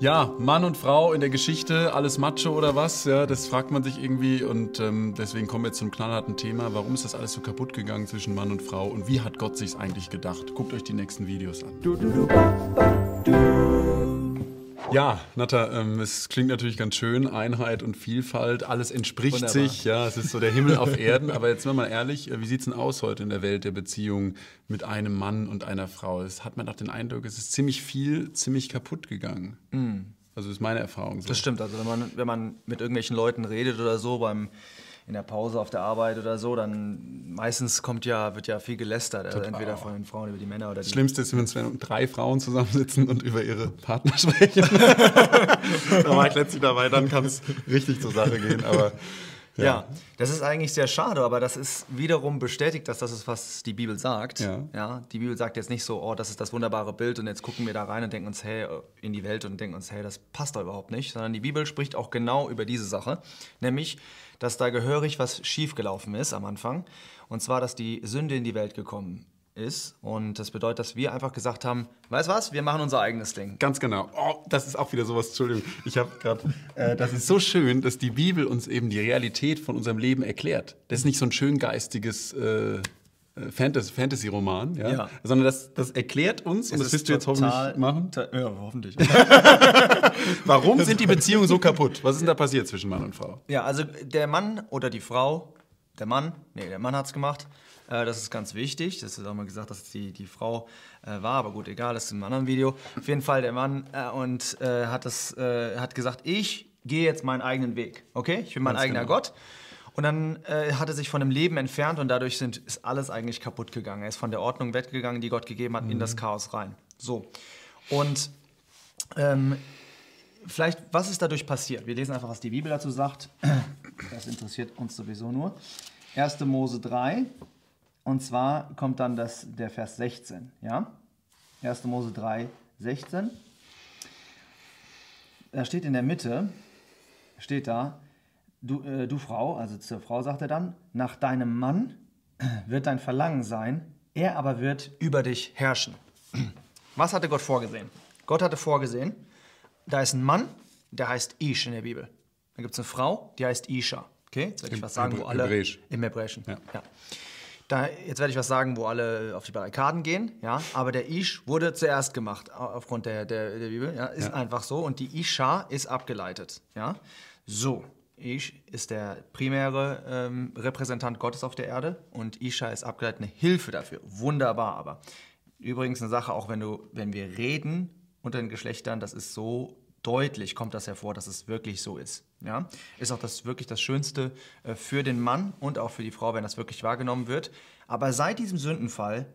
Ja, Mann und Frau in der Geschichte, alles Macho oder was? Ja, das fragt man sich irgendwie und ähm, deswegen kommen wir zum knallharten Thema. Warum ist das alles so kaputt gegangen zwischen Mann und Frau und wie hat Gott sich's eigentlich gedacht? Guckt euch die nächsten Videos an. Du, du, du, ja, Natta, ähm, es klingt natürlich ganz schön, Einheit und Vielfalt, alles entspricht Wunderbar. sich, ja, es ist so der Himmel auf Erden, aber jetzt mal mal ehrlich, äh, wie sieht's denn aus heute in der Welt der Beziehung mit einem Mann und einer Frau? Es hat man doch den Eindruck, es ist ziemlich viel, ziemlich kaputt gegangen. Mm. Also ist meine Erfahrung so. Das stimmt, also wenn man, wenn man mit irgendwelchen Leuten redet oder so beim in der Pause auf der Arbeit oder so, dann meistens kommt ja, wird ja viel gelästert, also entweder von den Frauen über die Männer oder die. Schlimmste ist, wenn drei Frauen zusammensitzen und über ihre Partner sprechen. da war ich letztlich dabei, dann kann es richtig zur Sache gehen, aber. Ja. ja. das ist eigentlich sehr schade, aber das ist wiederum bestätigt, dass das ist, was die Bibel sagt. Ja. ja. Die Bibel sagt jetzt nicht so, oh, das ist das wunderbare Bild und jetzt gucken wir da rein und denken uns, hey, in die Welt und denken uns, hey, das passt da überhaupt nicht, sondern die Bibel spricht auch genau über diese Sache, nämlich, dass da gehörig was schiefgelaufen ist am Anfang. Und zwar, dass die Sünde in die Welt gekommen ist. Und das bedeutet, dass wir einfach gesagt haben, weißt du was, wir machen unser eigenes Ding. Ganz genau. Oh, das ist auch wieder sowas, Entschuldigung. Ich habe gerade, äh, das ist so schön, dass die Bibel uns eben die Realität von unserem Leben erklärt. Das ist nicht so ein schön geistiges äh, äh Fantasy-Roman, ja? ja? sondern das, das erklärt uns, es und das wirst du jetzt hoffentlich machen. Ja, hoffentlich. Warum sind die Beziehungen so kaputt? Was ist denn da passiert zwischen Mann und Frau? Ja, also der Mann oder die Frau, der Mann, nee, der Mann hat es gemacht, äh, das ist ganz wichtig. Das ist auch mal gesagt, dass es die, die Frau äh, war, aber gut, egal, das ist in einem anderen Video. Auf jeden Fall der Mann äh, und äh, hat, das, äh, hat gesagt, ich gehe jetzt meinen eigenen Weg. Okay, ich bin mein ganz eigener genau. Gott. Und dann äh, hat er sich von dem Leben entfernt und dadurch sind, ist alles eigentlich kaputt gegangen. Er ist von der Ordnung weggegangen, die Gott gegeben hat, mhm. in das mhm. Chaos rein. So. Und ähm, vielleicht, was ist dadurch passiert? Wir lesen einfach, was die Bibel dazu sagt. Das interessiert uns sowieso nur. 1. Mose 3, und zwar kommt dann das, der Vers 16. Ja? 1. Mose 3, 16. Da steht in der Mitte, steht da, du, äh, du Frau, also zur Frau sagt er dann, nach deinem Mann wird dein Verlangen sein, er aber wird über dich herrschen. Was hatte Gott vorgesehen? Gott hatte vorgesehen, da ist ein Mann, der heißt Ish in der Bibel. Dann gibt es eine Frau, die heißt Isha. Okay, jetzt werde ich Im, was sagen, wo alle. Hebräisch. Im Hebräischen. Ja. ja. Da, jetzt werde ich was sagen, wo alle auf die Barrikaden gehen, ja. Aber der Ish wurde zuerst gemacht, aufgrund der, der, der Bibel, ja. Ist ja. einfach so. Und die Isha ist abgeleitet, ja. So. Ish ist der primäre ähm, Repräsentant Gottes auf der Erde und Isha ist abgeleitet eine Hilfe dafür. Wunderbar, aber übrigens eine Sache, auch wenn du, wenn wir reden unter den Geschlechtern, das ist so deutlich kommt das hervor, dass es wirklich so ist. Ja? Ist auch das wirklich das Schönste äh, für den Mann und auch für die Frau, wenn das wirklich wahrgenommen wird. Aber seit diesem Sündenfall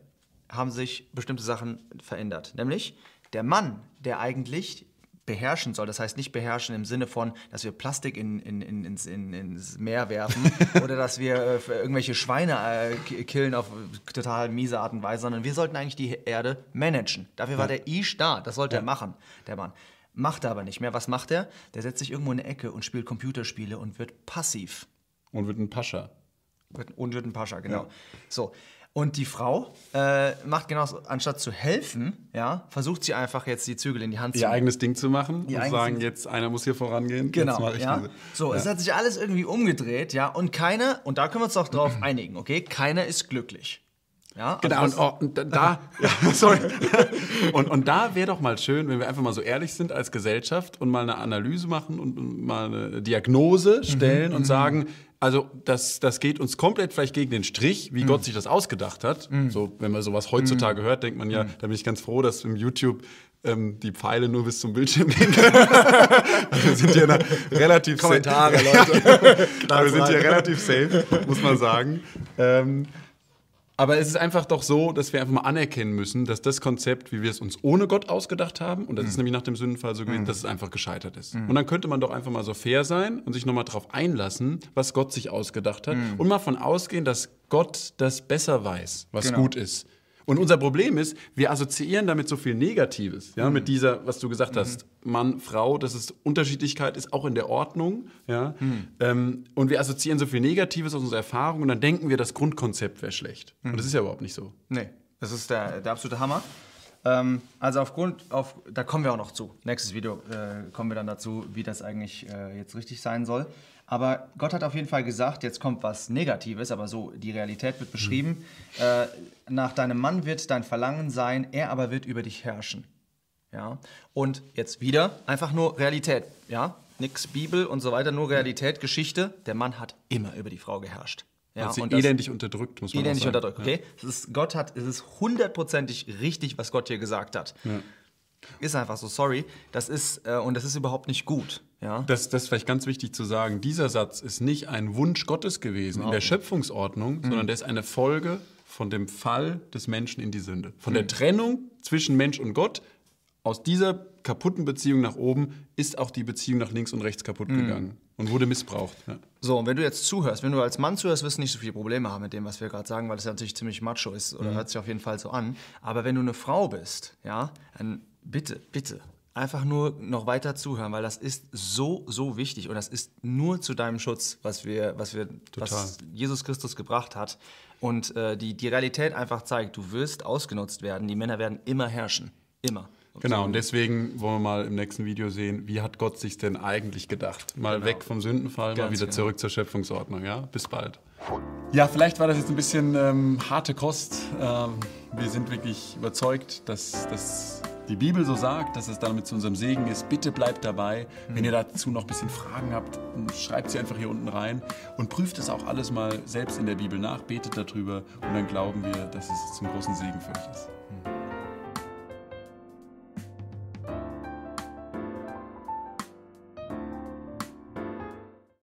haben sich bestimmte Sachen verändert. Nämlich der Mann, der eigentlich beherrschen soll. Das heißt nicht beherrschen im Sinne von, dass wir Plastik in, in, in, ins, ins, Meer werfen oder dass wir äh, irgendwelche Schweine äh, killen auf total miese Art und Weise, sondern wir sollten eigentlich die Erde managen. Dafür war der Ish da, das sollte ja. er machen, der Mann. Macht er aber nicht mehr. Was macht er? Der setzt sich irgendwo in eine Ecke und spielt Computerspiele und wird passiv. Und wird ein Pascha. Und wird ein Pascha, genau. Ja. So. Und die Frau äh, macht genauso, anstatt zu helfen, ja, versucht sie einfach jetzt die Zügel in die Hand zu nehmen. Ihr eigenes Ding zu machen Ihr und sagen, jetzt einer muss hier vorangehen. Genau, ja. Diese. So, ja. es hat sich alles irgendwie umgedreht, ja, und keiner, und da können wir uns doch drauf einigen, okay, keiner ist glücklich. Ja, genau, also und, und, da, ja, sorry. und, und da wäre doch mal schön, wenn wir einfach mal so ehrlich sind als Gesellschaft und mal eine Analyse machen und mal eine Diagnose mhm, stellen mhm, und sagen, also das, das geht uns komplett vielleicht gegen den Strich, wie mhm. Gott sich das ausgedacht hat. Mhm. So, wenn man sowas heutzutage mhm. hört, denkt man ja, mhm. da bin ich ganz froh, dass im YouTube ähm, die Pfeile nur bis zum Bildschirm gehen können. also wir sind ja relativ Kommentare, Leute. wir sind hier relativ safe, muss man sagen. Ähm, aber es ist einfach doch so, dass wir einfach mal anerkennen müssen, dass das Konzept, wie wir es uns ohne Gott ausgedacht haben, und das mhm. ist nämlich nach dem Sündenfall so gewesen, mhm. dass es einfach gescheitert ist. Mhm. Und dann könnte man doch einfach mal so fair sein und sich nochmal darauf einlassen, was Gott sich ausgedacht hat mhm. und mal von ausgehen, dass Gott das besser weiß, was genau. gut ist. Und unser Problem ist, wir assoziieren damit so viel Negatives. Ja, mhm. mit dieser, was du gesagt mhm. hast, Mann, Frau, dass es Unterschiedlichkeit ist, auch in der Ordnung. Ja, mhm. ähm, und wir assoziieren so viel Negatives aus unserer Erfahrung und dann denken wir, das Grundkonzept wäre schlecht. Und das mhm. ist ja überhaupt nicht so. Nee, das ist der, der absolute Hammer. Ähm, also aufgrund, auf, da kommen wir auch noch zu. Nächstes Video äh, kommen wir dann dazu, wie das eigentlich äh, jetzt richtig sein soll. Aber Gott hat auf jeden Fall gesagt, jetzt kommt was Negatives, aber so die Realität wird beschrieben. Mhm. Äh, nach deinem Mann wird dein Verlangen sein, er aber wird über dich herrschen. Ja? Und jetzt wieder einfach nur Realität. Ja? Nix Bibel und so weiter, nur Realität, Geschichte. Der Mann hat immer über die Frau geherrscht. Ja, und sie und elendig unterdrückt, muss man elendig sagen. unterdrückt, okay? Ja. Ist, Gott hat, es ist hundertprozentig richtig, was Gott hier gesagt hat. Ja. Ist einfach so, sorry. Das ist, äh, und das ist überhaupt nicht gut. Ja? Das, das ist vielleicht ganz wichtig zu sagen. Dieser Satz ist nicht ein Wunsch Gottes gewesen in der Schöpfungsordnung, mhm. sondern der ist eine Folge von dem Fall des Menschen in die Sünde. Von mhm. der Trennung zwischen Mensch und Gott. Aus dieser kaputten Beziehung nach oben ist auch die Beziehung nach links und rechts kaputt mhm. gegangen und wurde missbraucht. Ja. So, und wenn du jetzt zuhörst, wenn du als Mann zuhörst, wirst du nicht so viele Probleme haben mit dem, was wir gerade sagen, weil das ja natürlich ziemlich macho ist oder mhm. hört sich auf jeden Fall so an. Aber wenn du eine Frau bist, ja, dann bitte, bitte, einfach nur noch weiter zuhören, weil das ist so, so wichtig und das ist nur zu deinem Schutz, was wir, was wir, was Jesus Christus gebracht hat. Und äh, die, die Realität einfach zeigt, du wirst ausgenutzt werden, die Männer werden immer herrschen. Immer. Genau, und deswegen wollen wir mal im nächsten Video sehen, wie hat Gott sich denn eigentlich gedacht? Mal genau. weg vom Sündenfall, Ganz mal wieder genau. zurück zur Schöpfungsordnung. Ja, bis bald. Ja, vielleicht war das jetzt ein bisschen ähm, harte Kost. Ähm, wir sind wirklich überzeugt, dass, dass die Bibel so sagt, dass es damit zu unserem Segen ist. Bitte bleibt dabei. Mhm. Wenn ihr dazu noch ein bisschen Fragen habt, schreibt sie einfach hier unten rein und prüft es auch alles mal selbst in der Bibel nach, betet darüber und dann glauben wir, dass es zum großen Segen für euch ist.